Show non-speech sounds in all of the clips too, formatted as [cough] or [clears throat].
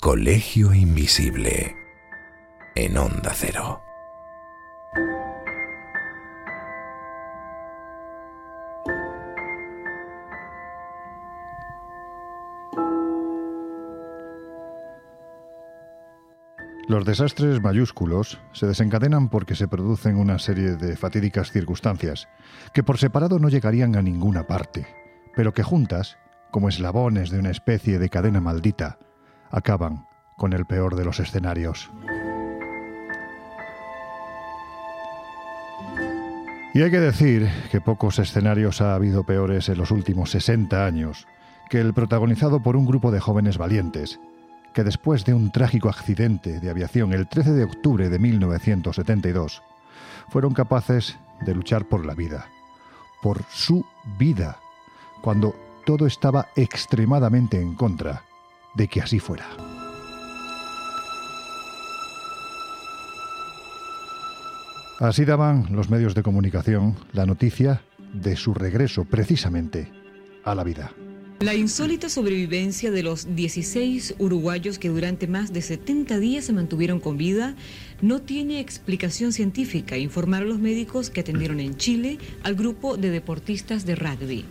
Colegio Invisible en Onda Cero. Los desastres mayúsculos se desencadenan porque se producen una serie de fatídicas circunstancias que por separado no llegarían a ninguna parte, pero que juntas, como eslabones de una especie de cadena maldita, acaban con el peor de los escenarios. Y hay que decir que pocos escenarios ha habido peores en los últimos 60 años que el protagonizado por un grupo de jóvenes valientes, que después de un trágico accidente de aviación el 13 de octubre de 1972, fueron capaces de luchar por la vida, por su vida, cuando todo estaba extremadamente en contra de que así fuera. Así daban los medios de comunicación la noticia de su regreso precisamente a la vida. La insólita sobrevivencia de los 16 uruguayos que durante más de 70 días se mantuvieron con vida no tiene explicación científica, informaron los médicos que atendieron en Chile al grupo de deportistas de rugby.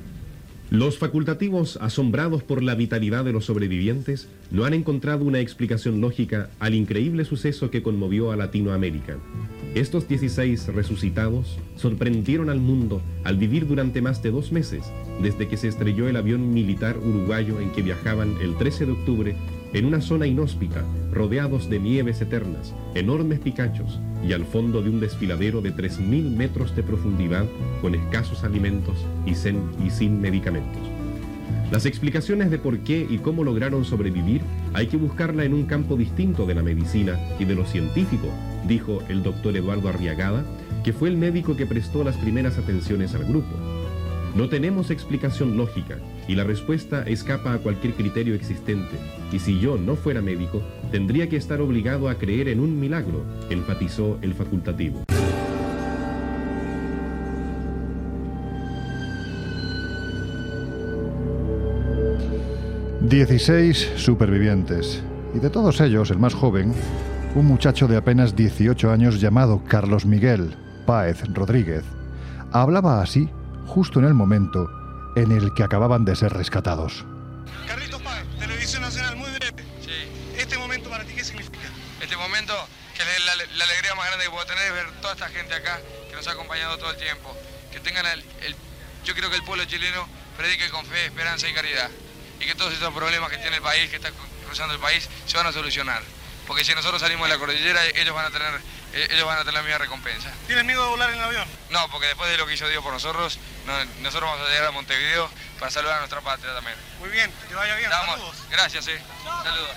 Los facultativos, asombrados por la vitalidad de los sobrevivientes, no han encontrado una explicación lógica al increíble suceso que conmovió a Latinoamérica. Estos 16 resucitados sorprendieron al mundo al vivir durante más de dos meses, desde que se estrelló el avión militar uruguayo en que viajaban el 13 de octubre en una zona inhóspita, rodeados de nieves eternas, enormes picachos y al fondo de un desfiladero de 3.000 metros de profundidad con escasos alimentos y, y sin medicamentos. Las explicaciones de por qué y cómo lograron sobrevivir hay que buscarla en un campo distinto de la medicina y de lo científico, dijo el doctor Eduardo Arriagada, que fue el médico que prestó las primeras atenciones al grupo. No tenemos explicación lógica y la respuesta escapa a cualquier criterio existente. Y si yo no fuera médico, tendría que estar obligado a creer en un milagro, enfatizó el facultativo. Dieciséis supervivientes. Y de todos ellos, el más joven, un muchacho de apenas 18 años llamado Carlos Miguel Páez Rodríguez, hablaba así justo en el momento en el que acababan de ser rescatados. Carlitos Páez, Televisión Nacional, muy breve. Sí. ¿Este momento para ti qué significa? Este momento, que la, la, alegría más grande que puedo tener es ver toda esta gente acá que nos ha acompañado todo el tiempo. Que tengan el, el yo creo que el pueblo chileno predique con fe, esperanza y caridad. Y que todos estos problemas que tiene el país, que está cruzando el país, se van a solucionar porque si nosotros salimos de la cordillera, ellos van a tener, ellos van a tener la misma recompensa. ¿Tienes miedo de volar en el avión? No, porque después de lo que hizo Dios por nosotros, nosotros vamos a llegar a Montevideo para saludar a nuestra patria también. Muy bien, que te vaya bien. Saludos. Gracias, sí. Saludos.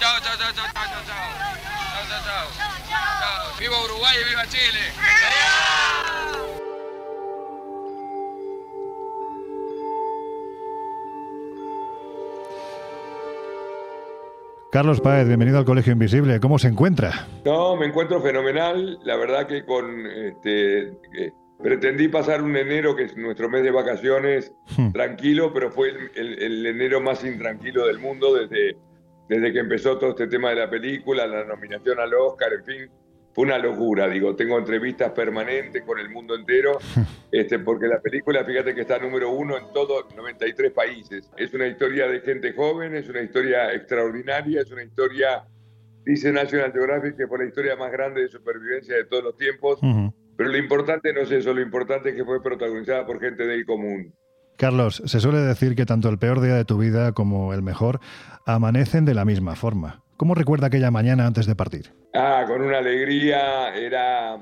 Chao, chao, chao, chao, chao, chao. Chao, chao, chao. chao. Viva Uruguay y viva Chile. Carlos Páez, bienvenido al Colegio Invisible. ¿Cómo se encuentra? No, me encuentro fenomenal. La verdad que con este, pretendí pasar un enero que es nuestro mes de vacaciones hmm. tranquilo, pero fue el, enero más intranquilo del mundo desde, desde que empezó todo este tema de la película, la nominación al Oscar, en fin fue una locura, digo, tengo entrevistas permanentes con el mundo entero, [laughs] este, porque la película, fíjate que está número uno en todos 93 países. Es una historia de gente joven, es una historia extraordinaria, es una historia, dice National Geographic, que fue la historia más grande de supervivencia de todos los tiempos, pero lo importante no es eso, lo importante es que fue protagonizada por gente del común. Carlos, se suele decir que tanto el peor día de tu vida como el mejor amanecen de la misma forma. ¿Cómo recuerda aquella mañana antes de partir? Ah, con una alegría, era,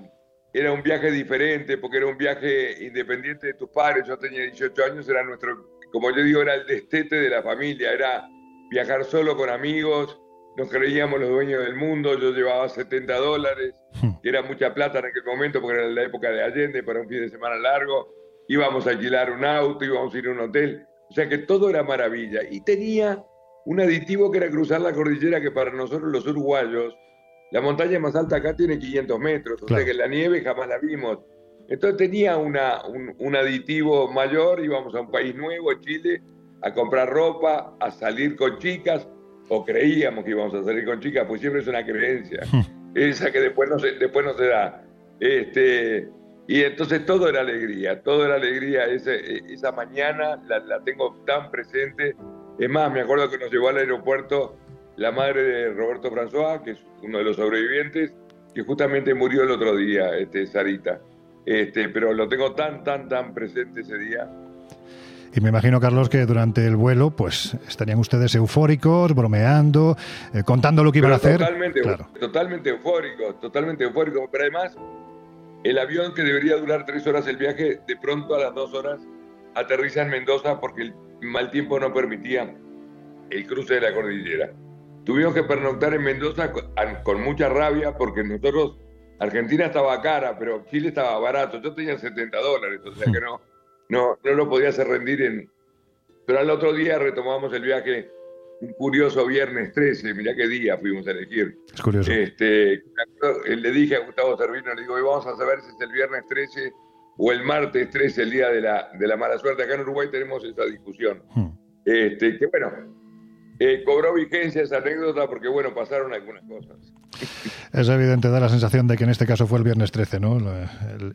era un viaje diferente, porque era un viaje independiente de tus padres. Yo tenía 18 años, era nuestro, como yo digo, era el destete de la familia, era viajar solo con amigos, nos creíamos los dueños del mundo, yo llevaba 70 dólares, hmm. que era mucha plata en aquel momento, porque era la época de Allende, para un fin de semana largo, íbamos a alquilar un auto, íbamos a ir a un hotel, o sea que todo era maravilla. Y tenía un aditivo que era cruzar la cordillera, que para nosotros los uruguayos, la montaña más alta acá tiene 500 metros, o sea que la nieve jamás la vimos. Entonces tenía una, un, aditivo mayor, íbamos a un país nuevo, Chile, a comprar ropa, a salir con chicas, o creíamos que íbamos a salir con chicas, pues siempre es una creencia, esa que después no se, después no se da. Este, y entonces todo era alegría, todo era alegría. esa mañana la, la, tengo tan presente. Es más, me acuerdo que nos llevó al aeropuerto la madre de Roberto François, que es uno de los sobrevivientes, que justamente murió el otro día, este, Sarita. Este, pero lo tengo tan, tan, tan presente ese día. Y me imagino, Carlos, que durante el vuelo, pues estarían ustedes eufóricos, bromeando, eh, contando lo que iban a hacer. Totalmente, totalmente eufóricos, totalmente eufóricos. Pero además, el avión que debería durar tres horas el viaje, de pronto a las dos horas aterriza en Mendoza porque el mal tiempo no permitía el cruce de la cordillera. Tuvimos que pernoctar en Mendoza con, mucha rabia porque nosotros, Argentina estaba cara, pero Chile estaba barato. Yo tenía 70 dólares, o sea que no, no, no lo podía hacer rendir en... Pero al otro día retomamos el viaje, un curioso viernes 13, mirá qué día fuimos a elegir. Es curioso. Este, le dije a Gustavo Servino, le digo, vamos a saber si es el viernes 13 o el martes 13, el día de la, de la mala suerte. Acá en Uruguay tenemos esa discusión. Hmm. Este, que bueno, eh, cobró vigencia esa anécdota porque, bueno, pasaron algunas cosas. Es evidente, da la sensación de que en este caso fue el viernes 13, ¿no?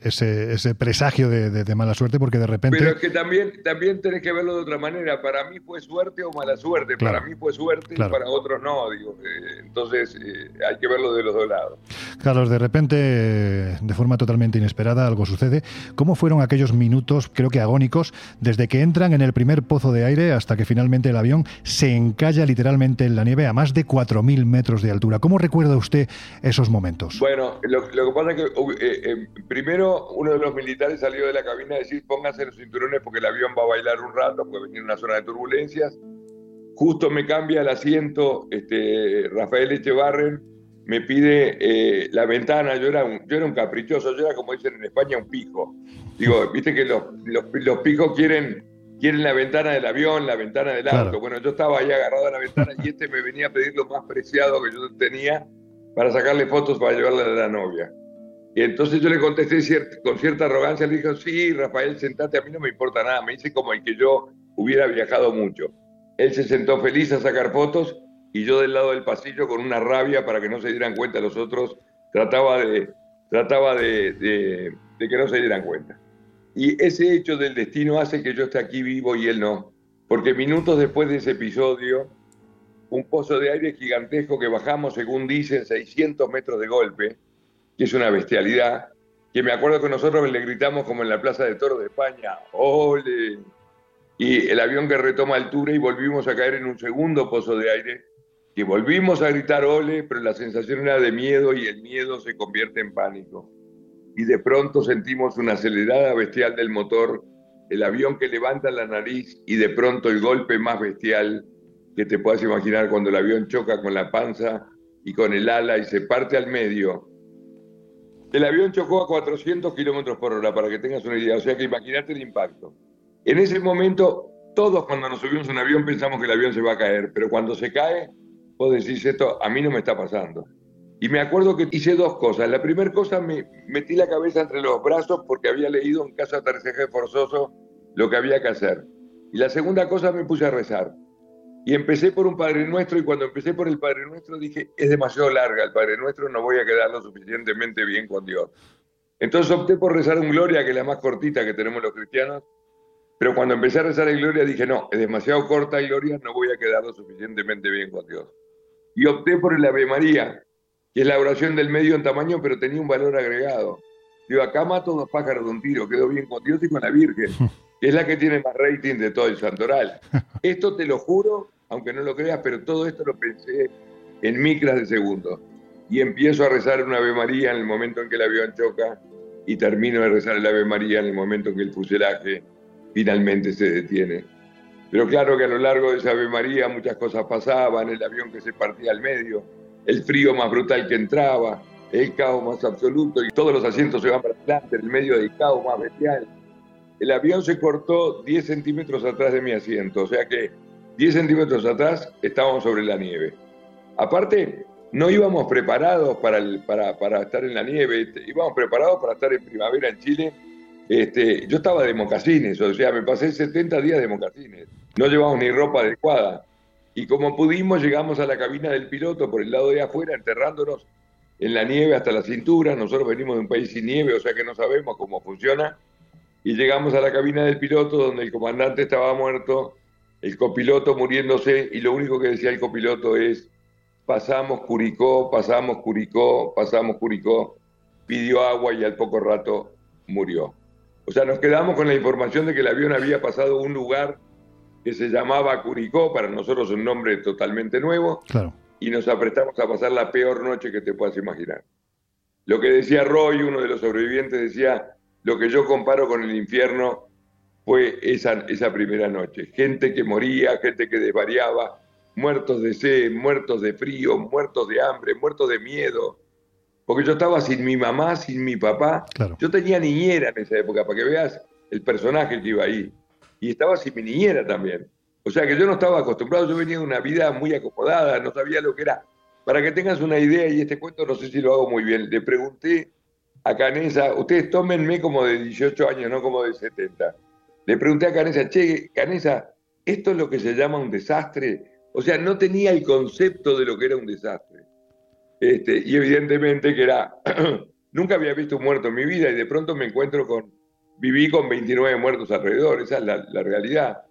ese, ese presagio de, mala suerte porque de repente... Pero es que también, también tenés que verlo de otra manera. Para mí fue suerte o mala suerte. Para mí fue suerte y para otros no. Digo. Eh, entonces eh, hay que verlo de los dos lados. Carlos, de repente, de forma totalmente inesperada, algo sucede. ¿Cómo fueron aquellos minutos, creo que agónicos, desde que entran en el primer pozo de aire hasta que finalmente el avión se literalmente en la nieve a más de 4.000 metros de altura. ¿Cómo recuerda usted esos momentos? Bueno, lo, que pasa es que eh, eh, primero uno de los militares salió de la cabina a decir pónganse los cinturones porque el avión va a bailar un rato, puede venir una zona de turbulencias. Justo me cambia el asiento este, Rafael Echevarren, me pide eh, la ventana, yo era, un, yo era un caprichoso, yo era como dicen en España un pijo. Digo, viste que los, los, los pijos quieren quieren la ventana del avión, la ventana del auto. Bueno, yo estaba ahí agarrado a la ventana y este me venía a pedir lo más preciado que yo tenía para sacarle fotos para llevarle a la novia. Y entonces yo le contesté con cierta arrogancia, le dije, sí, Rafael, sentate, a mí no me importa nada. Me dice como el que yo hubiera viajado mucho. Él se sentó feliz a sacar fotos y yo del lado del pasillo con una rabia para que no se dieran cuenta los otros, trataba de, trataba de, de que no se dieran cuenta. Y ese hecho del destino hace que yo esté aquí vivo y él no. Porque minutos después de ese episodio, un pozo de aire gigantesco que bajamos, según dicen, 600 metros de golpe, que es una bestialidad, que me acuerdo que nosotros le gritamos como en la Plaza de Toros de España, ¡ole! Y el avión que retoma altura y volvimos a caer en un segundo pozo de aire, que volvimos a gritar ¡ole! Pero la sensación era de miedo y el miedo se convierte en pánico y de pronto sentimos una acelerada bestial del motor, el avión que levanta la nariz y de pronto el golpe más bestial que te puedas imaginar cuando el avión choca con la panza y con el ala y se parte al medio. El avión chocó a 400 kilómetros por hora, para que tengas una idea. O sea que imagínate el impacto. En ese momento, todos cuando nos subimos a un avión pensamos que el avión se va a caer, pero cuando se cae, vos decís esto, a mí no me está pasando. Y me acuerdo que hice dos cosas. La primera cosa, me metí la cabeza entre los brazos porque había leído en caso de aterrizaje forzoso lo que había que hacer. Y la segunda cosa, me puse a rezar. Y empecé por un Padre Nuestro y cuando empecé por el Padre Nuestro dije, es demasiado larga el Padre Nuestro, no voy a quedar lo suficientemente bien con Dios. Entonces opté por rezar un Gloria, que es la más cortita que tenemos los cristianos, pero cuando empecé a rezar el Gloria dije, no, es demasiado corta Gloria, no voy a quedar lo suficientemente bien con Dios. Y opté por el Ave María, que es la oración del medio en tamaño, pero tenía un valor agregado. Digo, acá mato dos pájaros de un tiro, quedo bien con Dios y con la Virgen, que es la que tiene más rating de todo el santoral. Esto te lo juro, aunque no lo creas, pero todo esto lo pensé en micras de segundo. Y empiezo a rezar una Ave María en el momento en que el avión choca y termino de rezar el Ave María en el momento en que el fuselaje finalmente se detiene. Pero claro que a lo largo de esa Ave María muchas cosas pasaban, el avión que se partía al medio, el frío más brutal que entraba, el caos más absoluto y todos los asientos se van para adelante, en el medio del caos más bestial. El avión se cortó 10 centímetros atrás de mi asiento, o sea que 10 centímetros atrás estábamos sobre la nieve. Aparte, no íbamos preparados para, para, estar en la nieve, íbamos preparados para estar en primavera en Chile. Este, yo estaba de mocasines, o sea, me pasé 70 días de mocasines. No llevamos ni ropa adecuada. Y como pudimos llegamos a la cabina del piloto por el lado de afuera, enterrándonos en la nieve hasta la cintura. Nosotros venimos de un país sin nieve, o sea que no sabemos cómo funciona. Y llegamos a la cabina del piloto donde el comandante estaba muerto, el copiloto muriéndose y lo único que decía el copiloto es, pasamos Curicó, pasamos Curicó, pasamos Curicó, pidió agua y al poco rato murió. O sea, nos quedamos con la información de que el avión había pasado un lugar que se llamaba Curicó, para nosotros un nombre totalmente nuevo, Claro. y nos apretamos a pasar la peor noche que te puedas imaginar. Lo que decía Roy, uno de los sobrevivientes, decía, lo que yo comparo con el infierno fue esa, esa primera noche. Gente que moría, gente que desvariaba, muertos de sed, muertos de frío, muertos de hambre, muertos de miedo. Porque yo estaba sin mi mamá, sin mi papá. Claro. Yo tenía niñera en esa época, para que veas el personaje que iba ahí. Y estaba sin mi niñera también. O sea que yo no estaba acostumbrado, yo venía de una vida muy acomodada, no sabía lo que era. Para que tengas una idea, y este cuento no sé si lo hago muy bien, le pregunté a Canesa, ustedes tómenme como de 18 años, no como de 70. Le pregunté a Canesa, che, Canesa, ¿esto es lo que se llama un desastre? O sea, no tenía el concepto de lo que era un desastre. Este, y evidentemente que era, [clears throat] nunca había visto un muerto en mi vida y de pronto me encuentro con, viví con 29 muertos alrededor, esa es la, la realidad.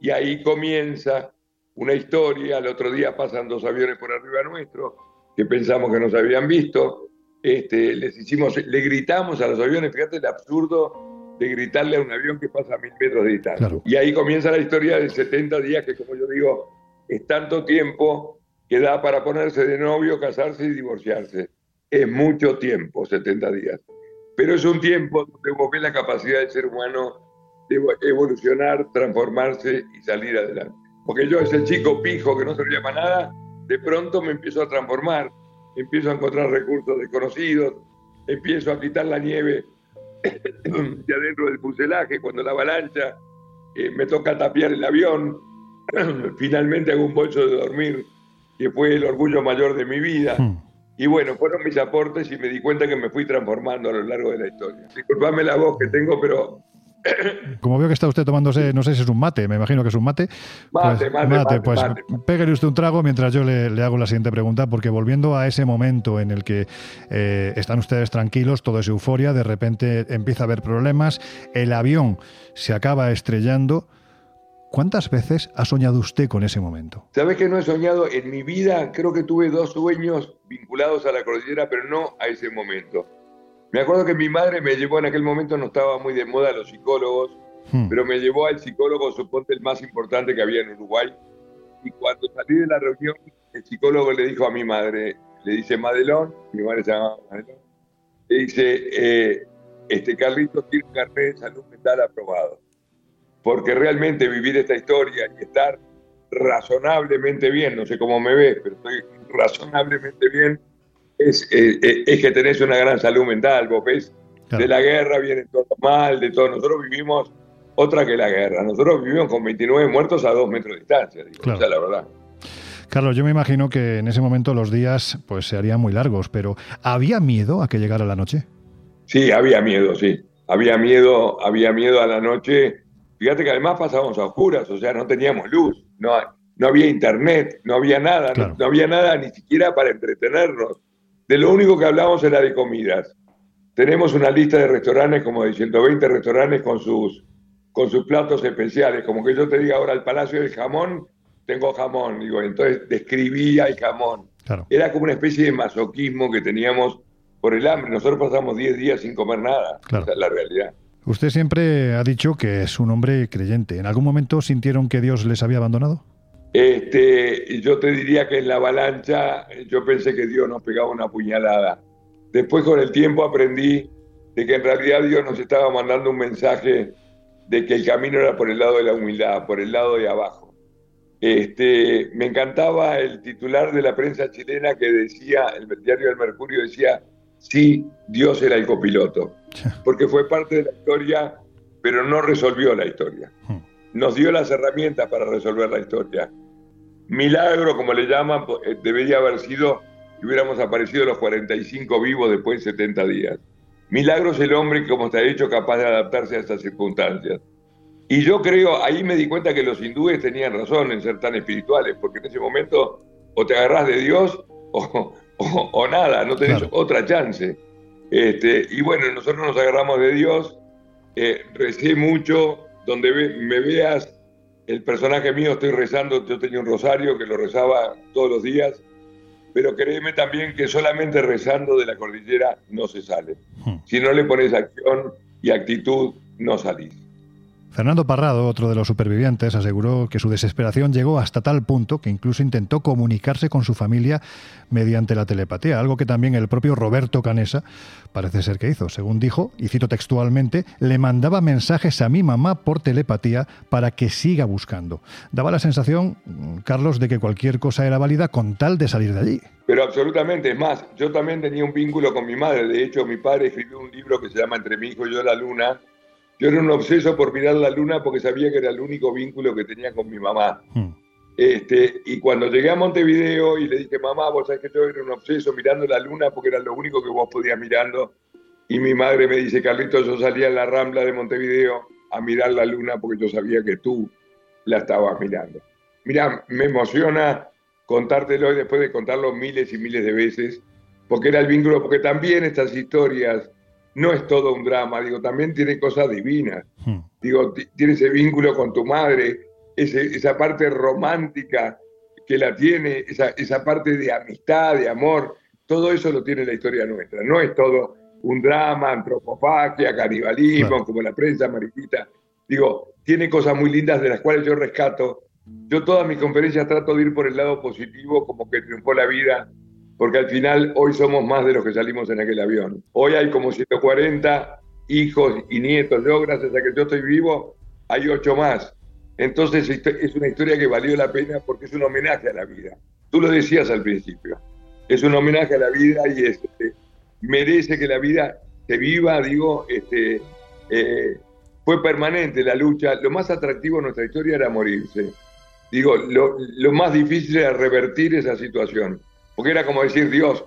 Y ahí comienza una historia, al otro día pasan dos aviones por arriba nuestro, que pensamos que nos habían visto, este, les hicimos, le gritamos a los aviones, fíjate el absurdo de gritarle a un avión que pasa a mil metros de distancia. Claro. Y ahí comienza la historia de 70 días, que como yo digo, es tanto tiempo que da para ponerse de novio, casarse y divorciarse. Es mucho tiempo, 70 días. Pero es un tiempo donde vos ves la capacidad del ser humano de evolucionar, transformarse y salir adelante. Porque yo, ese chico pijo que no servía para nada, de pronto me empiezo a transformar, empiezo a encontrar recursos desconocidos, empiezo a quitar la nieve [clears throat] de adentro del fuselaje, cuando la avalancha eh, me toca tapiar el avión, [clears throat] finalmente hago un bolso de dormir, que fue el orgullo mayor de mi vida. Hmm. Y bueno, fueron mis aportes y me di cuenta que me fui transformando a lo largo de la historia. Disculpame la voz que tengo, pero [coughs] Como veo que está usted tomándose, no sé si es un mate, me imagino que es un mate. Mate, pues, mate, mate, pues mate. pégale usted un trago mientras yo le, le hago la siguiente pregunta, porque volviendo a ese momento en el que eh, están ustedes tranquilos, todo es euforia, de repente empieza a haber problemas, el avión se acaba estrellando. ¿Cuántas veces ha soñado usted con ese momento? ¿Sabes que no he soñado en mi vida? Creo que tuve dos sueños vinculados a la cordillera, pero no a ese momento. Me acuerdo que mi madre me llevó en aquel momento, no estaba muy de moda los psicólogos, Hmm. pero me llevó al psicólogo, suponte el más importante que había en Uruguay. Y cuando salí de la reunión, el psicólogo le dijo a mi madre, le dice Madelón, mi madre se llama Madelón, le dice, eh, este Carlitos tiene un carnet de salud mental aprobado. Porque realmente vivir esta historia y estar razonablemente bien, no sé cómo me ves, pero estoy razonablemente bien, es, eh, eh, es que tenés una gran salud mental, vos ves. Claro. De la guerra viene todo mal, de todo. Nosotros vivimos otra que la guerra. Nosotros vivimos con 29 muertos a dos metros de distancia, digo, Claro. esa es la verdad. Carlos, yo me imagino que en ese momento los días pues se harían muy largos, pero ¿había miedo a que llegara la noche? Sí, había miedo, sí. Había miedo, había miedo a la noche. Fíjate que además pasábamos a oscuras, o sea, no teníamos luz, no, no había internet, no había nada, no- había nada ni siquiera para entretenernos. De lo único que hablábamos era de comidas. Tenemos una lista de restaurantes, como de 120 restaurantes con sus, con sus platos especiales. Como que yo te diga ahora, el Palacio del Jamón, tengo jamón. Digo, entonces describía el jamón. Claro. Era como una especie de masoquismo que teníamos por el hambre. Nosotros pasamos 10 días sin comer nada. Claro. Esa es la realidad. Usted siempre ha dicho que es un hombre creyente. ¿En algún momento sintieron que Dios les había abandonado? Este, yo te diría que en la avalancha yo pensé que Dios nos pegaba una puñalada. Después con el tiempo aprendí de que en realidad Dios nos estaba mandando un mensaje de que el camino era por el lado de la humildad, por el lado de abajo. Este, me encantaba el titular de la prensa chilena que decía, el diario del Mercurio decía, sí, Dios era el copiloto, porque fue parte de la historia, pero no resolvió la historia nos dio las herramientas para resolver la historia. Milagro, como le llaman, eh, debería haber sido que hubiéramos aparecido los 45 vivos después de 70 días. Milagro es el hombre, como te ha dicho, capaz de adaptarse a estas circunstancias. Y yo creo, ahí me di cuenta que los hindúes tenían razón en ser tan espirituales, porque en ese momento o te agarrás de Dios [laughs] o, nada, no tenés otra chance. Este, y bueno, nosotros nos agarramos de Dios, eh, recé mucho, donde me veas el personaje mío, estoy rezando, yo tenía un rosario que lo rezaba todos los días, pero créeme también que solamente rezando de la cordillera no se sale. Hmm. Si no le pones acción y actitud, no salís. Fernando Parrado, otro de los supervivientes, aseguró que su desesperación llegó hasta tal punto que incluso intentó comunicarse con su familia mediante la telepatía, algo que también el propio Roberto Canesa parece ser que hizo. Según dijo, y cito textualmente, le mandaba mensajes a mi mamá por telepatía para que siga buscando. Daba la sensación, Carlos, de que cualquier cosa era válida con tal de salir de allí. Pero absolutamente, es más, yo también tenía un vínculo con mi madre. De hecho, mi padre escribió un libro que se llama Entre mi hijo y yo la luna, yo era un obseso por mirar la luna porque sabía que era el único vínculo que tenía con mi mamá. Hmm. Este, y cuando llegué a Montevideo y le dije, mamá, vos sabés que yo era un obseso mirando la luna porque era lo único que vos podías mirando. Y mi madre me dice, Carlitos, yo salía en la rambla de Montevideo a mirar la luna porque yo sabía que tú la estabas mirando. Mira, me emociona contártelo y después de contarlo miles y miles de veces, porque era el vínculo, porque también estas historias no es todo un drama, digo, también tiene cosas divinas. Hmm. Digo, tiene ese vínculo con tu madre, esa parte romántica que la tiene, esa, esa parte de amistad, de amor, todo eso lo tiene la historia nuestra. No es todo un drama, antropofagia, canibalismo, como la prensa mariquita. Digo, tiene cosas muy lindas de las cuales yo rescato. Yo todas mis conferencias trato de ir por el lado positivo, como que triunfó la vida, porque al final hoy somos más de los que salimos en aquel avión. Hoy hay como 140 hijos y nietos. Yo, gracias a que yo estoy vivo, hay ocho más. Entonces es una historia que valió la pena porque es un homenaje a la vida. Tú lo decías al principio. Es un homenaje a la vida y este, merece que la vida se viva, digo, este, eh, fue permanente la lucha. Lo más atractivo de nuestra historia era morirse. Digo, lo, lo más difícil era revertir esa situación porque era como decir, Dios,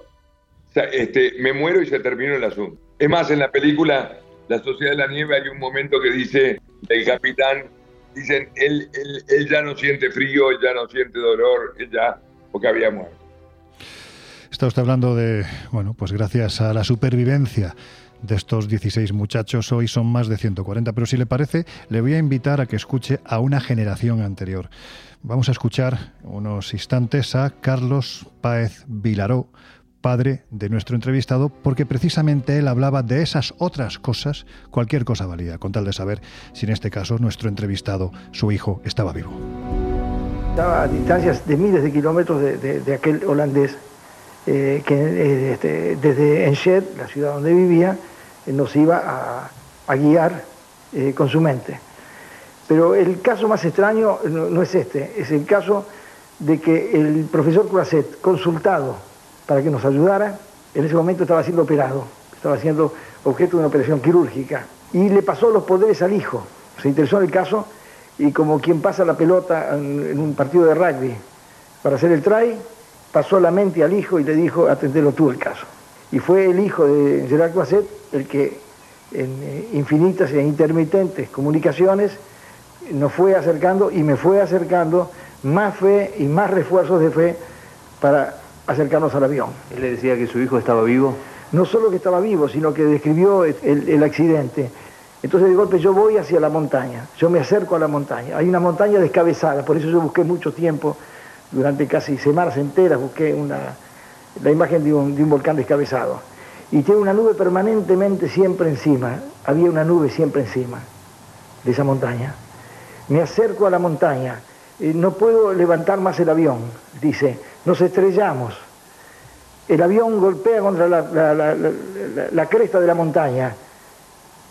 este, me muero y se terminó el asunto. Es más, en la película La Sociedad de la Nieve hay un momento que dice el capitán, dicen, él, él, ya no siente frío, él ya no siente dolor, él ya, porque había muerto. Está usted hablando de, bueno, pues gracias a la supervivencia de estos 16 muchachos, hoy son más de 140, pero si le parece, le voy a invitar a que escuche a una generación anterior. Vamos a escuchar unos instantes a Carlos Páez Vilaró, padre de nuestro entrevistado, porque precisamente él hablaba de esas otras cosas, cualquier cosa valía, con tal de saber si en este caso nuestro entrevistado, su hijo, estaba vivo. Estaba a distancias de miles de kilómetros de, aquel holandés eh, que eh, este, desde Enschede, la ciudad donde vivía, nos iba a, guiar con su mente. Pero el caso más extraño no, es este, es el caso de que el profesor Croisset, consultado para que nos ayudara, en ese momento estaba siendo operado, estaba siendo objeto de una operación quirúrgica, y le pasó los poderes al hijo. Se interesó en el caso y como quien pasa la pelota en, un partido de rugby para hacer el try, pasó la mente al hijo y le dijo, atendelo tú el caso. Y fue el hijo de Gerard Croisset el que en eh, infinitas e intermitentes comunicaciones nos fue acercando y me fue acercando más fe y más refuerzos de fe para acercarnos al avión. ¿Él le decía que su hijo estaba vivo? No solo que estaba vivo, sino que describió el, accidente. Entonces de golpe yo voy hacia la montaña, yo me acerco a la montaña. Hay una montaña descabezada, por eso yo busqué mucho tiempo, durante casi semanas enteras busqué una, la imagen de un, volcán descabezado. Y tiene una nube permanentemente siempre encima, había una nube siempre encima de esa montaña me acerco a la montaña, no puedo levantar más el avión, dice, nos estrellamos. El avión golpea contra la, cresta de la montaña,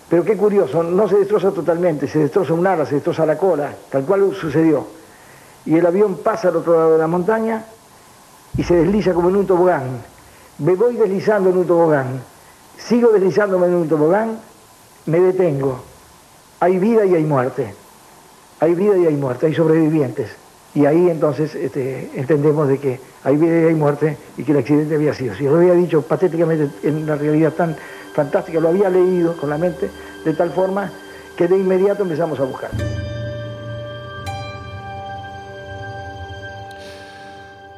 pero qué curioso, no se destroza totalmente, se destroza un ala, se destroza la cola, tal cual sucedió. Y el avión pasa al otro lado de la montaña y se desliza como en un tobogán. Me voy deslizando en un tobogán, sigo deslizándome en un tobogán, me detengo. Hay vida y hay muerte hay vida y hay muerte, hay sobrevivientes. Y ahí entonces este, entendemos de que hay vida y hay muerte y que el accidente había sido. Si lo había dicho patéticamente en una realidad tan fantástica, lo había leído con la mente de tal forma que de inmediato empezamos a buscar.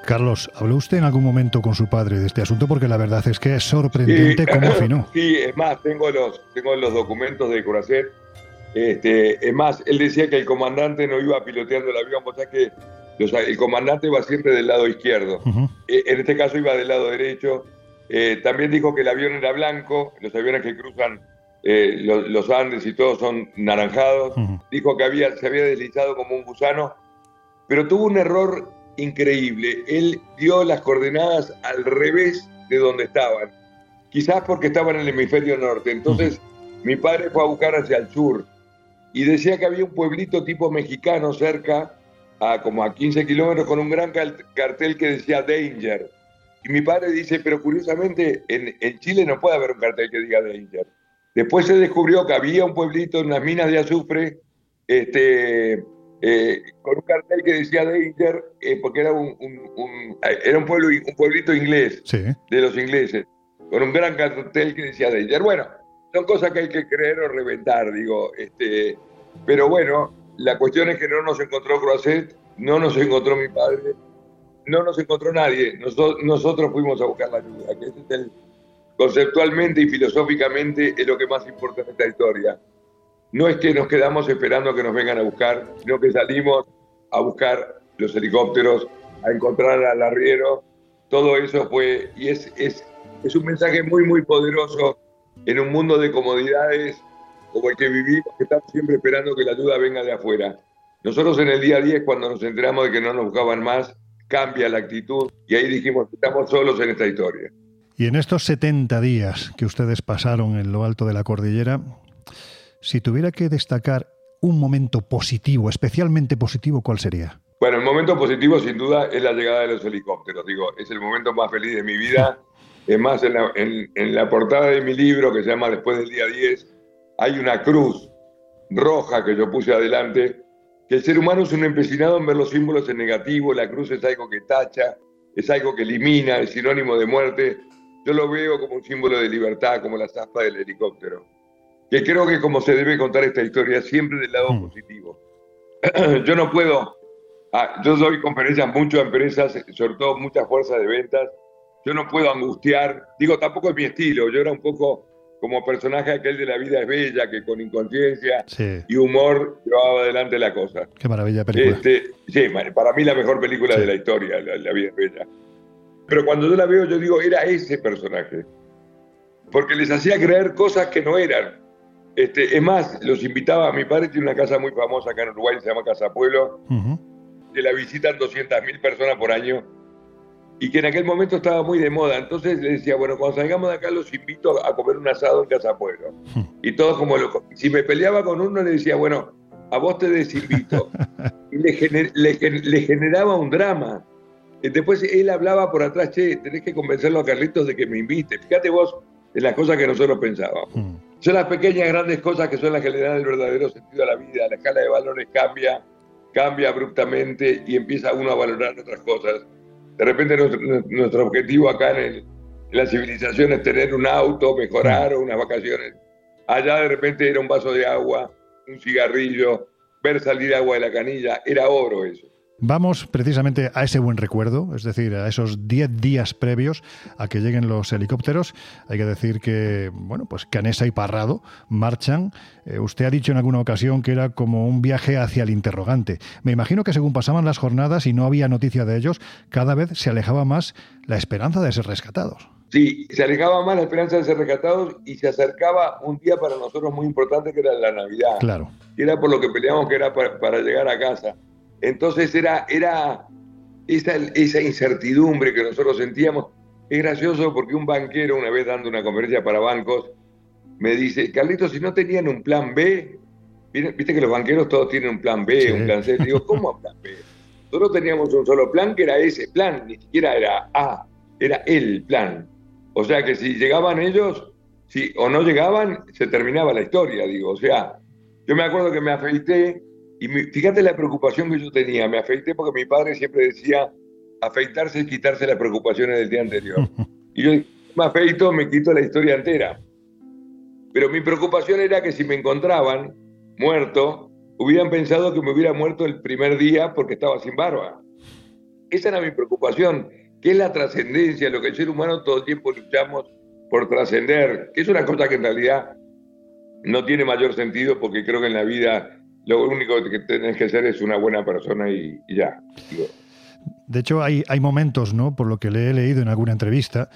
Carlos, ¿habló usted en algún momento con su padre de este asunto? Porque la verdad es que es sorprendente cómo [coughs] afinó. Sí, es más, tengo los, tengo los documentos de Curacet. Este, es más, él decía que el comandante no iba piloteando el avión, o sea que el comandante iba siempre del lado izquierdo. Eh, en este caso iba del lado derecho. Eh, también dijo que el avión era blanco, los aviones que cruzan eh, los, Andes y todos son naranjados. Dijo que había, se había deslizado como un gusano, pero tuvo un error increíble. Él dio las coordenadas al revés de donde estaban, quizás porque estaban en el hemisferio norte. Entonces, mi padre fue a buscar hacia el sur y decía que había un pueblito tipo mexicano cerca, a como a 15 kilómetros, con un gran cartel que decía Danger. Y mi padre dice, pero curiosamente en, en Chile no puede haber un cartel que diga Danger. Después se descubrió que había un pueblito en unas minas de azufre este, eh, con un cartel que decía Danger, eh, porque era un, era un, pueblo, un pueblito inglés, de los ingleses, con un gran cartel que decía Danger. Bueno, son cosas que hay que creer o reventar, digo. Este, pero bueno, la cuestión es que no nos encontró Croisset, no nos encontró mi padre, no nos encontró nadie. Nosotros, nosotros fuimos a buscar la ayuda, que es el, conceptualmente y filosóficamente es lo que más importa en esta historia no es que nos quedamos esperando que nos vengan a buscar, sino que salimos a buscar los helicópteros, a encontrar al arriero. Todo eso fue, y es, es, es un mensaje muy, muy poderoso en un mundo de comodidades como el que vivimos, que estamos siempre esperando que la ayuda venga de afuera. Nosotros en el día a día, cuando nos enteramos de que no nos buscaban más, cambia la actitud y ahí dijimos, estamos solos en esta historia. Y en estos 70 días que ustedes pasaron en lo alto de la cordillera, si tuviera que destacar un momento positivo, especialmente positivo, ¿cuál sería? Bueno, el momento positivo sin duda es la llegada de los helicópteros. Digo, es el momento más feliz de mi vida. [laughs] Es más, en la, en la portada de mi libro, que se llama Después del día 10, hay una cruz roja que yo puse adelante, que el ser humano es un empecinado en ver los símbolos en negativo, la cruz es algo que tacha, es algo que elimina, es sinónimo de muerte. Yo lo veo como un símbolo de libertad, como la zapa del helicóptero que creo que como se debe contar esta historia, siempre del lado mm. positivo. [clears throat] yo no puedo, ah, yo doy conferencias mucho a empresas, sobre todo muchas fuerzas de ventas, yo no puedo angustiar, digo, tampoco es mi estilo, yo era un poco como personaje aquel de La vida es bella, que con inconsciencia y humor llevaba adelante la cosa. Qué maravilla película. Este, sí, para mí la mejor película de la historia, la, la vida es bella. Pero cuando yo la veo, yo digo, era ese personaje. Porque les hacía creer cosas que no eran. Este, es más, los invitaba, mi padre tiene una casa muy famosa acá en Uruguay, se llama Casa Pueblo, que la visitan 200.000 personas por año, y que en aquel momento estaba muy de moda. Entonces le decía, bueno, cuando salgamos de acá los invito a comer un asado en Casa Pueblo. Y todos como locos. Si me peleaba con uno, le decía, bueno, a vos te desinvito. [laughs] y le, le, generaba un drama. Y después él hablaba por atrás, che, tenés que convencerlo a Carlitos de que me invite. Fíjate vos en las cosas que nosotros pensábamos. Son las pequeñas, grandes cosas que son las que le dan el verdadero sentido a la vida. La escala de valores cambia, cambia abruptamente y empieza uno a valorar otras cosas. De repente nuestro, objetivo acá en, la civilización es tener un auto, mejorar o unas vacaciones. Allá de repente era un vaso de agua, un cigarrillo, ver salir agua de la canilla, era oro eso. Vamos precisamente a ese buen recuerdo, es decir, a esos 10 días previos a que lleguen los helicópteros. Hay que decir que, bueno, pues Canesa y Parrado marchan. Eh, usted ha dicho en alguna ocasión que era como un viaje hacia el interrogante. Me imagino que según pasaban las jornadas y no había noticia de ellos, cada vez se alejaba más la esperanza de ser rescatados. Sí, se alejaba más la esperanza de ser rescatados y se acercaba un día para nosotros muy importante que era la Navidad. Claro. Que era por lo que peleamos que era para llegar a casa. Entonces era, era esa, esa incertidumbre que nosotros sentíamos. Es gracioso porque un banquero, una vez dando una conferencia para bancos, me dice, Carlitos, si no tenían un plan B, viste que los banqueros todos tienen un plan B, un plan C. Digo, ¿cómo [laughs] plan B? Nosotros teníamos un solo plan que era ese plan, ni siquiera era A, era el plan. O sea que si llegaban ellos, si o no llegaban, se terminaba la historia, digo. O sea, yo me acuerdo que me afeité y fíjate la preocupación que yo tenía. Me afeité porque mi padre siempre decía afeitarse y quitarse las preocupaciones del día anterior. [laughs] Y yo me afeito, me quito la historia entera. Pero mi preocupación era que si me encontraban muerto, hubieran pensado que me hubiera muerto el primer día porque estaba sin barba. Esa era mi preocupación, que es la trascendencia, lo que el ser humano todo el tiempo luchamos por trascender, que es una cosa que en realidad no tiene mayor sentido porque creo que en la vida lo único que tenés que ser es una buena persona y, ya. De hecho, hay, hay momentos, ¿no? Por lo que le he leído en alguna entrevista,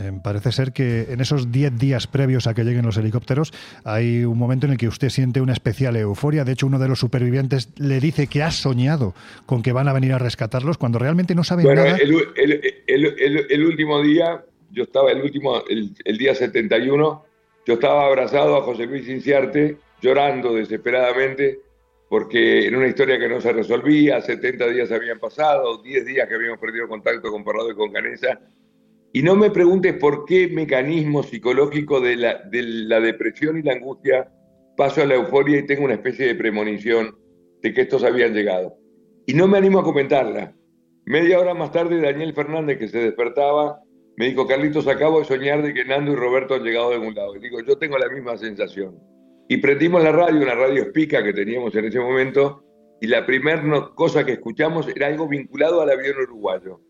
eh, parece ser que en esos 10 días previos a que lleguen los helicópteros hay un momento en el que usted siente una especial euforia. De hecho, uno de los supervivientes le dice que ha soñado con que van a venir a rescatarlos cuando realmente no saben nada. El, el, último día, yo estaba el último, el, día 71, yo estaba abrazado a José Luis Inciarte, llorando desesperadamente, porque en una historia que no se resolvía, 70 días habían pasado, 10 días que habíamos perdido contacto con Parrado y con Canesa, y no me preguntes por qué mecanismo psicológico de la, de la depresión y la angustia paso a la euforia y tengo una especie de premonición de que estos habían llegado. Y no me animo a comentarla. Media hora más tarde, Daniel Fernández, que se despertaba, me dijo, Carlitos, acabo de soñar de que Nando y Roberto han llegado de algún lado. Y digo, yo tengo la misma sensación. Y prendimos la radio, una radio espica que teníamos en ese momento, y la primera cosa que escuchamos era algo vinculado al avión uruguayo.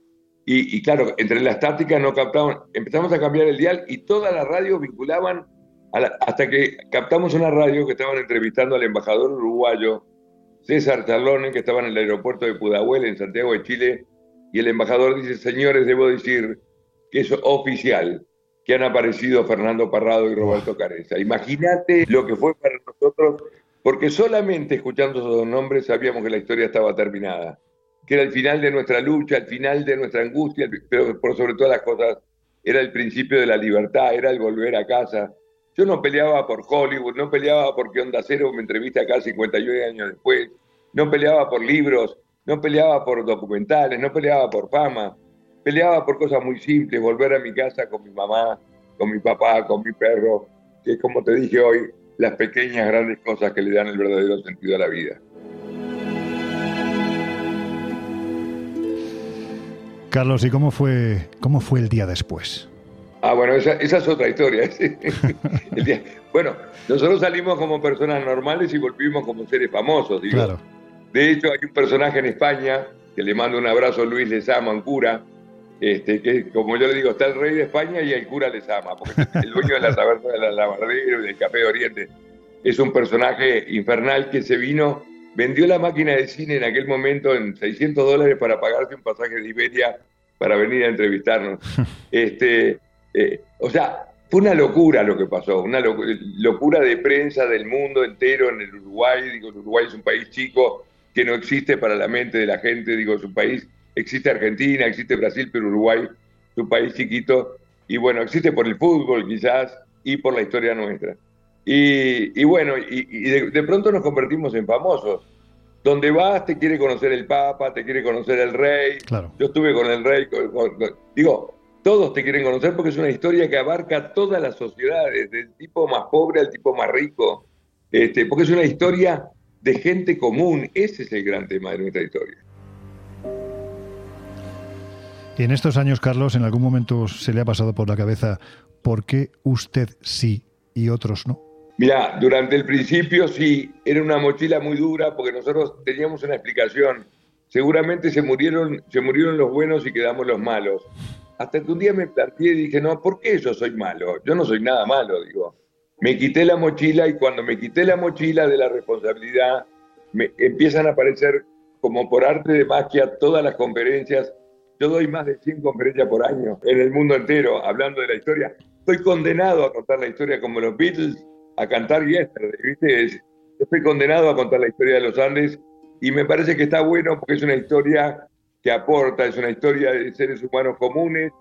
Y, claro, entre la estática no captaban, empezamos a cambiar el dial y todas las radios vinculaban hasta que captamos una radio que estaban entrevistando al embajador uruguayo César Charlone, que estaba en el aeropuerto de Pudahuel, en Santiago de Chile, y el embajador dice, señores, debo decir que es oficial que han aparecido Fernando Parrado y Roberto Careza. Imagínate lo que fue para nosotros, porque solamente escuchando esos dos nombres sabíamos que la historia estaba terminada que era el final de nuestra lucha, el final de nuestra angustia, pero por sobre todas las cosas era el principio de la libertad, era el volver a casa. Yo no peleaba por Hollywood, no peleaba porque Onda Cero me entrevista acá 51 años después, no peleaba por libros, no peleaba por documentales, no peleaba por fama, peleaba por cosas muy simples, volver a mi casa con mi mamá, con mi papá, con mi perro, que es como te dije hoy, las pequeñas grandes cosas que le dan el verdadero sentido a la vida. Carlos, ¿y cómo fue, cómo fue el día después? Ah, bueno, esa, es otra historia. [laughs] bueno, nosotros salimos como personas normales y volvimos como seres famosos. Digo. De hecho, hay un personaje en España que le mando un abrazo a Luis Lezama, un cura, este, que como yo le digo, está el rey de España y el cura Lezama, porque es el dueño de la taberna de la Lavardero y del Café de Oriente. Es un personaje infernal que se vino vendió la máquina de cine en aquel momento en 600 dólares para pagarse un pasaje de Iberia para venir a entrevistarnos. [laughs] este, eh, o sea, fue una locura lo que pasó, una locura de prensa del mundo entero en el Uruguay. Digo, el Uruguay es un país chico que no existe para la mente de la gente. Digo, es un país, existe Argentina, existe Brasil, pero Uruguay es un país chiquito. Y bueno, existe por el fútbol quizás y por la historia nuestra. Y, bueno, y, de, pronto nos convertimos en famosos. Donde vas te quiere conocer el Papa, te quiere conocer el Rey. Yo estuve con el Rey. digo, todos te quieren conocer porque es una historia que abarca todas las sociedades, del tipo más pobre al tipo más rico. Este, porque es una historia de gente común. Ese es el gran tema de nuestra historia. En estos años, Carlos, ¿en algún momento se le ha pasado por la cabeza por qué usted sí y otros no? Mira, durante el principio sí, era una mochila muy dura porque nosotros teníamos una explicación. Seguramente se murieron, se murieron los buenos y quedamos los malos. Hasta que un día me planteé y dije, no, ¿por qué yo soy malo? Yo no soy nada malo, digo. Me quité la mochila y cuando me quité la mochila de la responsabilidad, me empiezan a aparecer como por arte de magia todas las conferencias. Yo doy más de 100 conferencias por año en el mundo entero hablando de la historia. Estoy condenado a contar la historia como los Beatles a cantar Yesterday, ¿viste? Estoy condenado a contar la historia de los Andes y me parece que está bueno porque es una historia que aporta, es una historia de seres humanos comunes,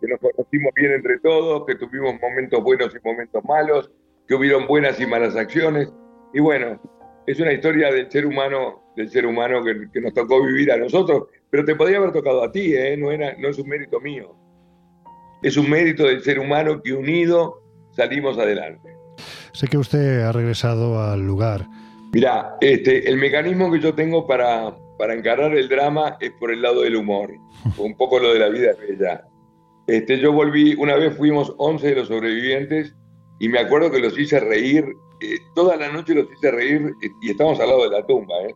que nos conocimos bien entre todos, que tuvimos momentos buenos y momentos malos, que hubieron buenas y malas acciones. Y bueno, es una historia del ser humano, del ser humano que, nos tocó vivir a nosotros, pero te podría haber tocado a ti, ¿eh? no, era, no es un mérito mío. Es un mérito del ser humano que unido salimos adelante. Sé que usted ha regresado al lugar. Mira, este, el mecanismo que yo tengo para, para encarar el drama es por el lado del humor, [laughs] un poco lo de la vida bella. Este, yo volví, una vez fuimos 11 de los sobrevivientes y me acuerdo que los hice reír, eh, toda la noche los hice reír y estamos al lado de la tumba, ¿eh?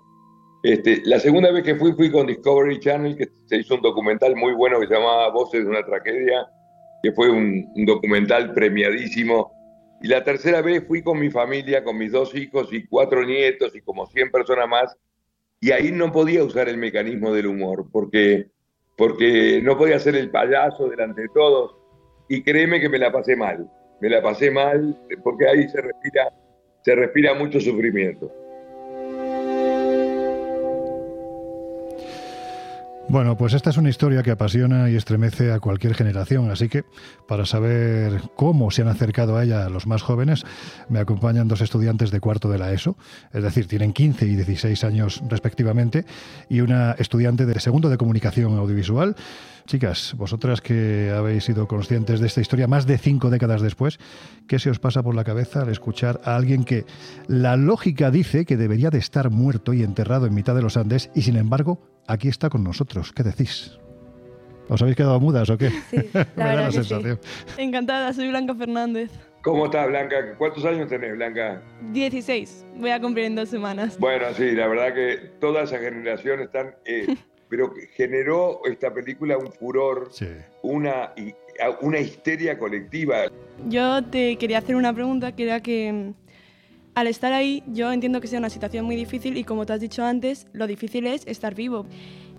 Este, la segunda vez que fui, fui con Discovery Channel, que se hizo un documental muy bueno que se llamaba Voces de una tragedia, que fue un, un documental premiadísimo. Y la tercera vez fui con mi familia, con mis dos hijos y cuatro nietos y como 100 personas más. Y ahí no podía usar el mecanismo del humor, porque, porque no podía ser el payaso delante de todos. Y créeme que me la pasé mal. Me la pasé mal porque ahí se respira, se respira mucho sufrimiento. Bueno, pues esta es una historia que apasiona y estremece a cualquier generación, así que para saber cómo se han acercado a ella los más jóvenes, me acompañan dos estudiantes de cuarto de la ESO, es decir, tienen 15 y 16 años respectivamente, y una estudiante de segundo de comunicación audiovisual. Chicas, vosotras que habéis sido conscientes de esta historia más de cinco décadas después, ¿qué se os pasa por la cabeza al escuchar a alguien que la lógica dice que debería de estar muerto y enterrado en mitad de los Andes y sin embargo aquí está con nosotros. ¿Qué decís? ¿Os habéis quedado mudas o qué? Sí, la [laughs] Me da la que sí. sensación. Encantada, soy Blanca Fernández. ¿Cómo estás, Blanca? ¿Cuántos años tenés, Blanca? 16, voy a cumplir en dos semanas. Bueno, sí, la verdad que toda esa generación están... eh, [laughs] pero generó esta película un furor, Sí. una, y- una histeria colectiva. Yo te quería hacer una pregunta, que era que mm, al estar ahí yo entiendo que sea una situación muy difícil y como te has dicho antes, lo difícil es estar vivo.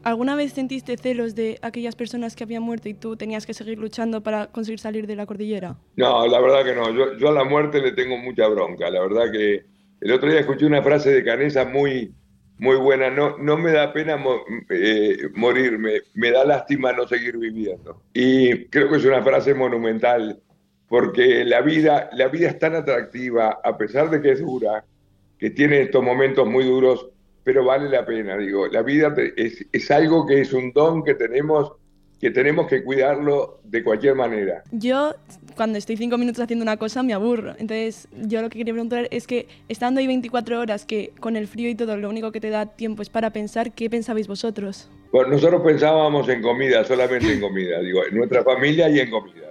¿Alguna vez sentiste celos de aquellas personas que habían muerto y tú tenías que seguir luchando para conseguir salir de la cordillera? No, la verdad que no. Yo, a la muerte le tengo mucha bronca. La verdad que el otro día escuché una frase de Canesa muy, muy buena. No, no me da pena mo- eh, morirme, me da lástima no seguir viviendo. Y creo que es una frase monumental, porque la vida, la vida es tan atractiva, a pesar de que es dura, que tiene estos momentos muy duros, pero vale la pena. Digo, la vida es, es algo que es un don que tenemos, que tenemos que cuidarlo de cualquier manera. Yo, cuando estoy cinco minutos haciendo una cosa, me aburro. Entonces, yo lo que quería preguntar es que, estando ahí 24 horas, que con el frío y todo, lo único que te da tiempo es para pensar, ¿qué pensabais vosotros? Bueno, nosotros pensábamos en comida, solamente en comida, digo, en nuestra familia y en comida.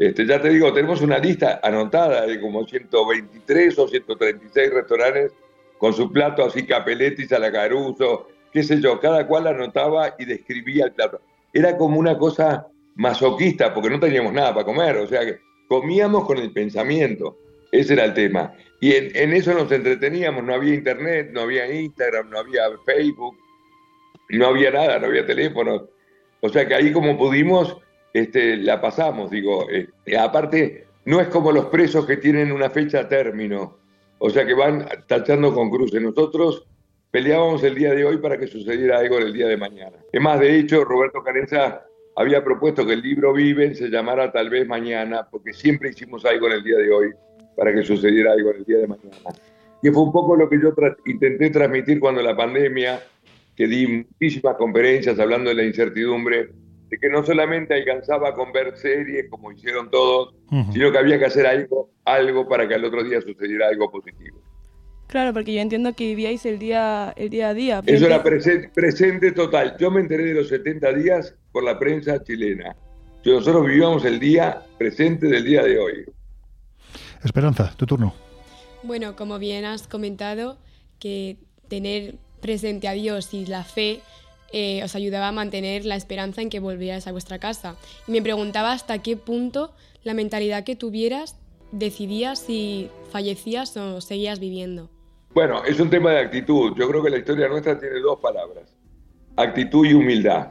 Este, ya te digo, tenemos una lista anotada de como 123 o 136 restaurantes con su plato así capeletis a la caruso, qué sé yo, cada cual anotaba y describía el plato. Era como una cosa masoquista porque no teníamos nada para comer, o sea que comíamos con el pensamiento, ese era el tema. Y en eso nos entreteníamos, no había internet, no había Instagram, no había Facebook, no había nada, no había teléfonos. O sea que ahí como pudimos, este, la pasamos, digo. eh, aparte, no es como los presos que tienen una fecha término, o sea que van tachando con cruces. Nosotros peleábamos el día de hoy para que sucediera algo el día de mañana. Es más, de hecho, Roberto Carenza había propuesto que el libro Viven se llamara Tal vez Mañana, porque siempre hicimos algo en el día de hoy para que sucediera algo en el día de mañana. Y fue un poco lo que yo intenté transmitir cuando la pandemia, que di muchísimas conferencias hablando de la incertidumbre, de que no solamente alcanzaba con ver series como hicieron todos, Ujú. sino que había que hacer algo, algo para que al otro día sucediera algo positivo. Claro, porque yo entiendo que vivíais el día, el día a día. Eso era presen- presente total. Yo me enteré de los 70 días por la prensa chilena. Nosotros vivíamos el día presente del día de hoy. Esperanza, tu turno. Bueno, como bien has comentado, que tener presente a Dios y la fe eh, os ayudaba a mantener la esperanza en que volvierais a vuestra casa. Y me preguntaba hasta qué punto la mentalidad que tuvieras decidía si fallecías o seguías viviendo. Bueno, es un tema de actitud. Yo creo que la historia nuestra tiene dos palabras. Actitud y humildad.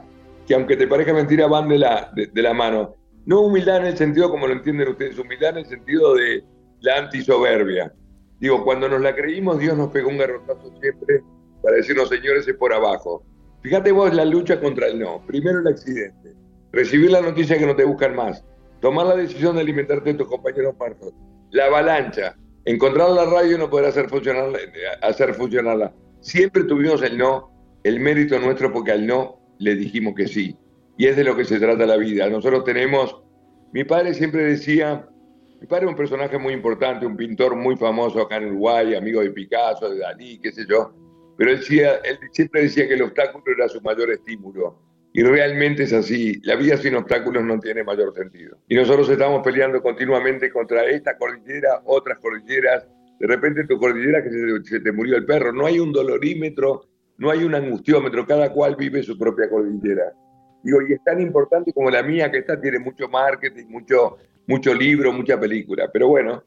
Que aunque te parezca mentira, van de la, de, la mano. No humildad en el sentido como lo entienden ustedes, humildad en el sentido de la antisoberbia. Digo, cuando nos la creímos, Dios nos pegó un garrotazo siempre para decirnos, señores, es por abajo. Fíjate vos la lucha contra el no. Primero el accidente. Recibir la noticia que no te buscan más. Tomar la decisión de alimentarte de tus compañeros muertos. La avalancha. Encontrar la radio y no poder hacer funcionarla, hacer funcionarla. Siempre tuvimos el no, el mérito nuestro porque al no le dijimos que sí. Y es de lo que se trata la vida. Nosotros tenemos, mi padre siempre decía, mi padre es un personaje muy importante, un pintor muy famoso acá en Uruguay, amigo de Picasso, de Dalí, qué sé yo, pero él, decía, él siempre decía que el obstáculo era su mayor estímulo. Y realmente es así, la vida sin obstáculos no tiene mayor sentido. Y nosotros estamos peleando continuamente contra esta cordillera, otras cordilleras, de repente tu cordillera que se, se te murió el perro, no hay un dolorímetro no hay un angustiómetro, cada cual vive su propia cordillera. Digo, y es tan importante como la mía, que esta tiene mucho marketing, mucho, mucho libro, mucha película. Pero bueno,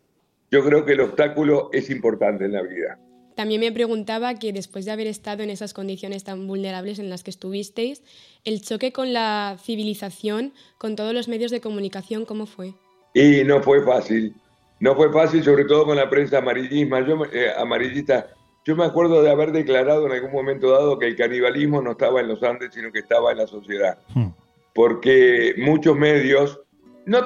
yo creo que el obstáculo es importante en la vida. También me preguntaba que después de haber estado en esas condiciones tan vulnerables en las que estuvisteis, el choque con la civilización, con todos los medios de comunicación, ¿cómo fue? Y no fue fácil. No fue fácil, sobre todo con la prensa amarillista. Yo, eh, amarillista. Yo me acuerdo de haber declarado en algún momento dado que el canibalismo no estaba en los Andes, sino que estaba en la sociedad. Hmm. Porque muchos medios, no,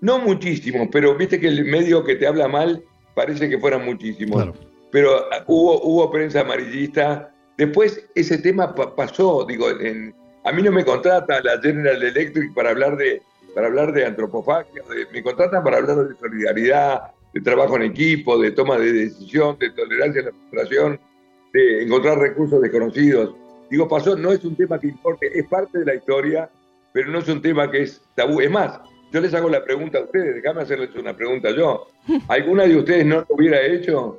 no muchísimos, pero viste que el medio que te habla mal parece que fueran muchísimos. Pero ah, hubo, hubo prensa amarillista. Después ese tema pasó, digo, en, a mí no me contrata la General Electric para hablar de, para hablar de antropofagia, me contratan para hablar de solidaridad, de trabajo en equipo, de toma de decisión, de tolerancia a la frustración, de encontrar recursos desconocidos. Digo, pasó, no es un tema que importe, es parte de la historia, pero no es un tema que es tabú. Es más, yo les hago la pregunta a ustedes, déjame hacerles una pregunta yo. [laughs] ¿Alguna de ustedes no lo hubiera hecho?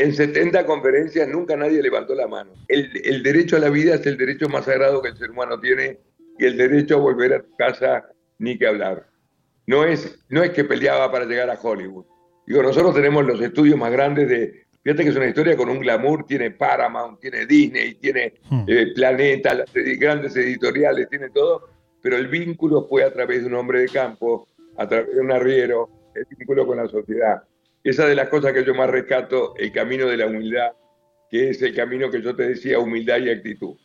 En 70 conferencias nunca nadie levantó la mano. El, derecho a la vida es el derecho más sagrado que el ser humano tiene y el derecho a volver a tu casa ni que hablar. No es, no es que peleaba para llegar a Hollywood. Digo, nosotros tenemos los estudios más grandes de... Fíjate que es una historia con un glamour, tiene Paramount, tiene Disney, tiene hmm. eh, Planeta, las grandes editoriales, tiene todo, pero el vínculo fue a través de un hombre de campo, a través de un arriero, el vínculo con la sociedad. Esa de las cosas que yo más rescato, el camino de la humildad, que es el camino que yo te decía, humildad y actitud.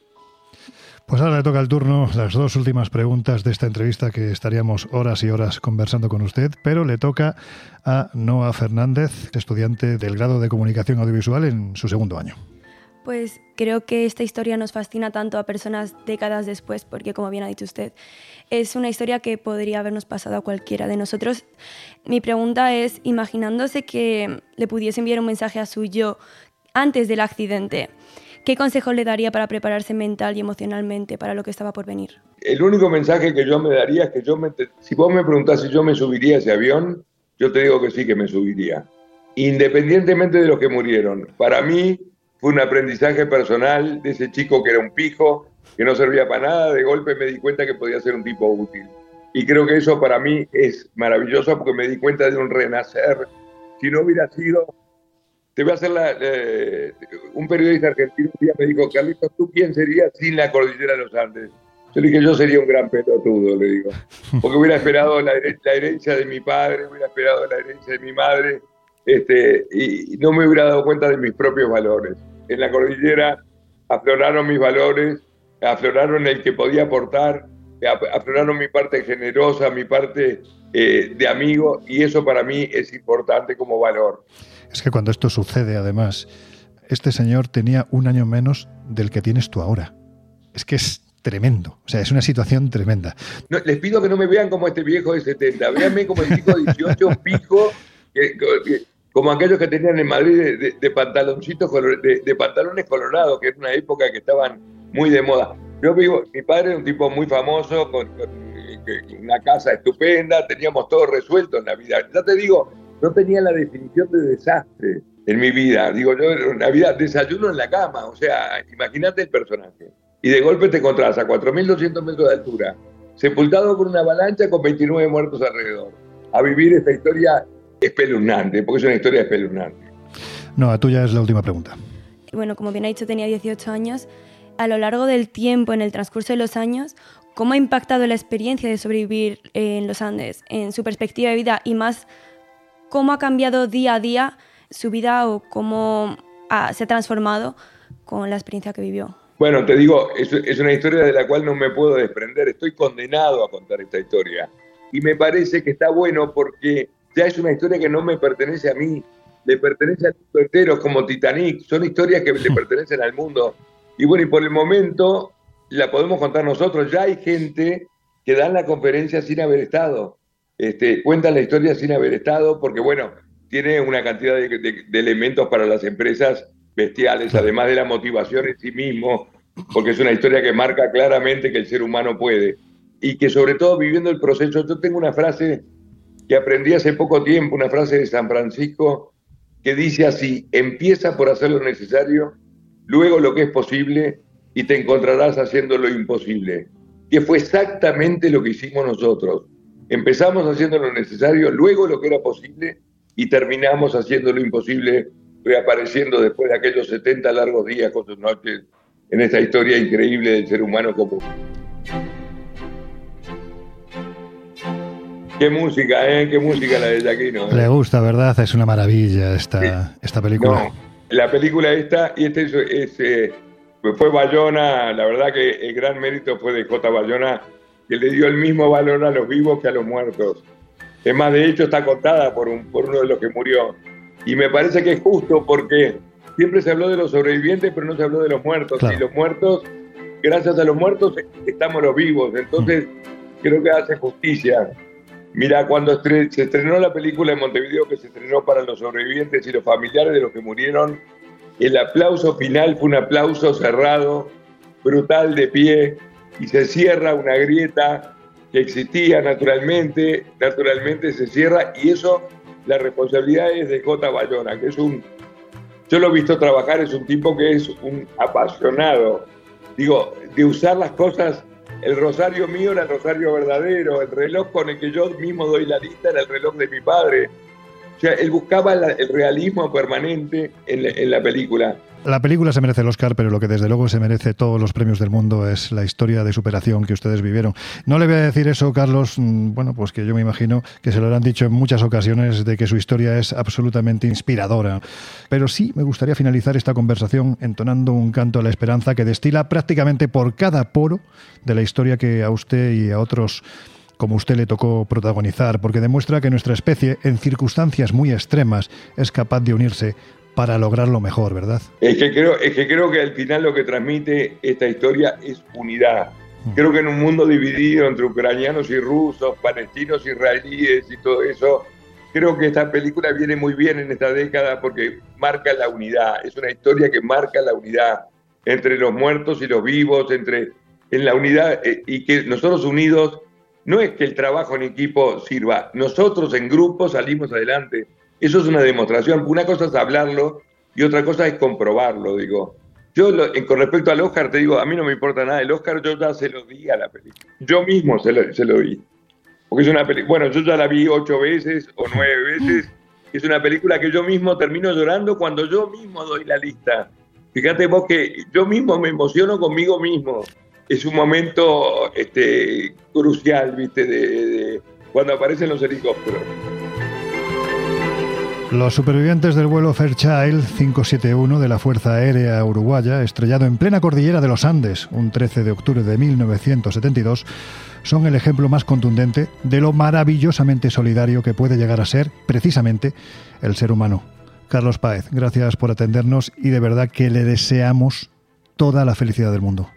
Pues ahora le toca el turno las dos últimas preguntas de esta entrevista que estaríamos horas y horas conversando con usted, pero le toca a Noah Fernández, estudiante del grado de comunicación audiovisual en su segundo año. Pues creo que esta historia nos fascina tanto a personas décadas después, porque como bien ha dicho usted, es una historia que podría habernos pasado a cualquiera de nosotros. Mi pregunta es, imaginándose que le pudiese enviar un mensaje a su yo antes del accidente, ¿qué consejo le daría para prepararse mental y emocionalmente para lo que estaba por venir? El único mensaje que yo me daría es que yo me, si vos me preguntás si yo me subiría a ese avión, yo te digo que sí que me subiría, independientemente de los que murieron. Para mí fue un aprendizaje personal de ese chico que era un pijo, que no servía para nada, de golpe me di cuenta que podía ser un tipo útil. Y creo que eso para mí es maravilloso porque me di cuenta de un renacer. Si no hubiera sido, te voy a hacer la, eh, un periodista argentino un día me dijo, Carlitos, ¿tú quién serías sin la cordillera de los Andes? Yo le dije, yo sería un gran pelotudo, le digo. [laughs] Porque hubiera esperado la, la herencia de mi padre, hubiera esperado la herencia de mi madre, este, y no me hubiera dado cuenta de mis propios valores. En la cordillera afloraron mis valores, afloraron el que podía aportar, afloraron mi parte generosa, mi parte eh, de amigo, y eso para mí es importante como valor. Es que cuando esto sucede, además, este señor tenía un año menos del que tienes tú ahora. Es que es tremendo. O sea, es una situación tremenda. les pido que no me vean como este viejo de 70, véanme como el chico de 18 [laughs] pico como aquellos que tenían en Madrid de, pantaloncitos, de, pantalones colorados, que era una época que estaban muy de moda. Yo vivo, mi padre es un tipo muy famoso, con, una casa estupenda, teníamos todo resuelto en la vida. Ya te digo, no tenía la definición de desastre en mi vida. Digo, yo en vida desayuno en la cama, o sea, imagínate el personaje. Y de golpe te encontrás a 4.200 metros de altura, sepultado por una avalancha con 29 muertos alrededor, a vivir esta historia espeluznante, porque es una historia espeluznante. No, a tuya es la última pregunta. Bueno, como bien ha dicho, tenía 18 años. A lo largo del tiempo, en el transcurso de los años, ¿cómo ha impactado la experiencia de sobrevivir en los Andes, en su perspectiva de vida y más, cómo ha cambiado día a día su vida o cómo se ha transformado con la experiencia que vivió? Bueno, te digo, es, es una historia de la cual no me puedo desprender. Estoy condenado a contar esta historia. Y me parece que está bueno porque ya es una historia que no me pertenece a mí, le pertenece al mundo entero, como Titanic, son historias que le [laughs] pertenecen al mundo. Y bueno, y por el momento la podemos contar nosotros, ya hay gente que dan la conferencia sin haber estado, este, cuentan la historia sin haber estado, porque bueno, tiene una cantidad de, elementos para las empresas bestiales, además de la motivación en sí mismo, porque es una historia que marca claramente que el ser humano puede. Y que sobre todo viviendo el proceso, yo tengo una frase que aprendí hace poco tiempo, una frase de San Francisco que dice así, empieza por hacer lo necesario luego lo que es posible y te encontrarás haciendo lo imposible. Que fue exactamente lo que hicimos nosotros. Empezamos haciendo lo necesario, luego lo que era posible y terminamos haciendo lo imposible, reapareciendo después de aquellos 70 largos días con sus noches en esta historia increíble del ser humano común. Qué música, ¿eh? Qué música la de Jaquino. Le gusta, ¿verdad? Es una maravilla esta, esta película. No, la película esta, y este es, eh, fue Bayona, la verdad que el gran mérito fue de J. Bayona, que le dio el mismo valor a los vivos que a los muertos. Es más, de hecho está contada por, un, por uno de los que murió. Y me parece que es justo porque siempre se habló de los sobrevivientes, pero no se habló de los muertos. Y los muertos, gracias a los muertos, estamos los vivos. Entonces, mm. creo que hace justicia. Mira, cuando se estrenó la película en Montevideo, que se estrenó para los sobrevivientes y los familiares de los que murieron, el aplauso final fue un aplauso cerrado, brutal de pie, y se cierra una grieta que existía naturalmente, naturalmente se cierra, y eso, la responsabilidad es de J. Bayona, que es un, yo lo he visto trabajar, es un tipo que es un apasionado, digo, de usar las cosas el rosario mío era el rosario verdadero, el reloj con el que yo mismo doy la lista era el reloj de mi padre. O sea, él buscaba el realismo permanente en la, película. La película se merece el Oscar, pero lo que desde luego se merece todos los premios del mundo es la historia de superación que ustedes vivieron. No le voy a decir eso, Carlos, mm, bueno, pues que yo me imagino que se lo han dicho en muchas ocasiones de que su historia es absolutamente inspiradora. Pero sí me gustaría finalizar esta conversación entonando un canto a la esperanza que destila prácticamente por cada poro de la historia que a usted y a otros como usted le tocó protagonizar, porque demuestra que nuestra especie, en circunstancias muy extremas, es capaz de unirse para lograr lo mejor, ¿verdad? Es que creo, es que, creo que al final lo que transmite esta historia es unidad. Mm. Creo que en un mundo dividido entre ucranianos y rusos, palestinos, israelíes y todo eso, creo que esta película viene muy bien en esta década porque marca la unidad. Es una historia que marca la unidad entre los muertos y los vivos, entre en la unidad eh, y que nosotros unidos no es que el trabajo en equipo sirva, nosotros en grupo salimos adelante. Eso es una demostración. Una cosa es hablarlo y otra cosa es comprobarlo, digo. Yo, con respecto al Oscar, te digo, a mí no me importa nada. El Oscar yo ya se lo di a la película. Yo mismo se lo, se lo di. Porque es una película, bueno, yo ya la vi ocho veces o nueve veces. Es una película que yo mismo termino llorando cuando yo mismo doy la lista. Fíjate vos que yo mismo me emociono conmigo mismo es un momento este, crucial, ¿viste? De, cuando aparecen los helicópteros. Los supervivientes del vuelo Fairchild 571 de la Fuerza Aérea Uruguaya, estrellado en plena cordillera de los Andes un 13 de octubre de 1972, son el ejemplo más contundente de lo maravillosamente solidario que puede llegar a ser, precisamente, el ser humano. Carlos Páez, gracias por atendernos y de verdad que le deseamos toda la felicidad del mundo.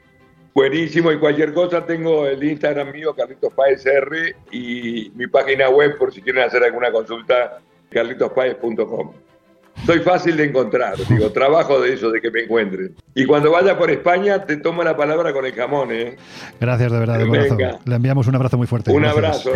Buenísimo, y cualquier cosa tengo el Instagram mío, Carlitos Paez R, y mi página web por si quieren hacer alguna consulta, carlitospaez.com. Soy fácil de encontrar, digo, trabajo de eso, de que me encuentren. Y cuando vaya por España, te tomo la palabra con el jamón, ¿eh? Gracias de verdad, de corazón. Le enviamos un abrazo muy fuerte. Un abrazo.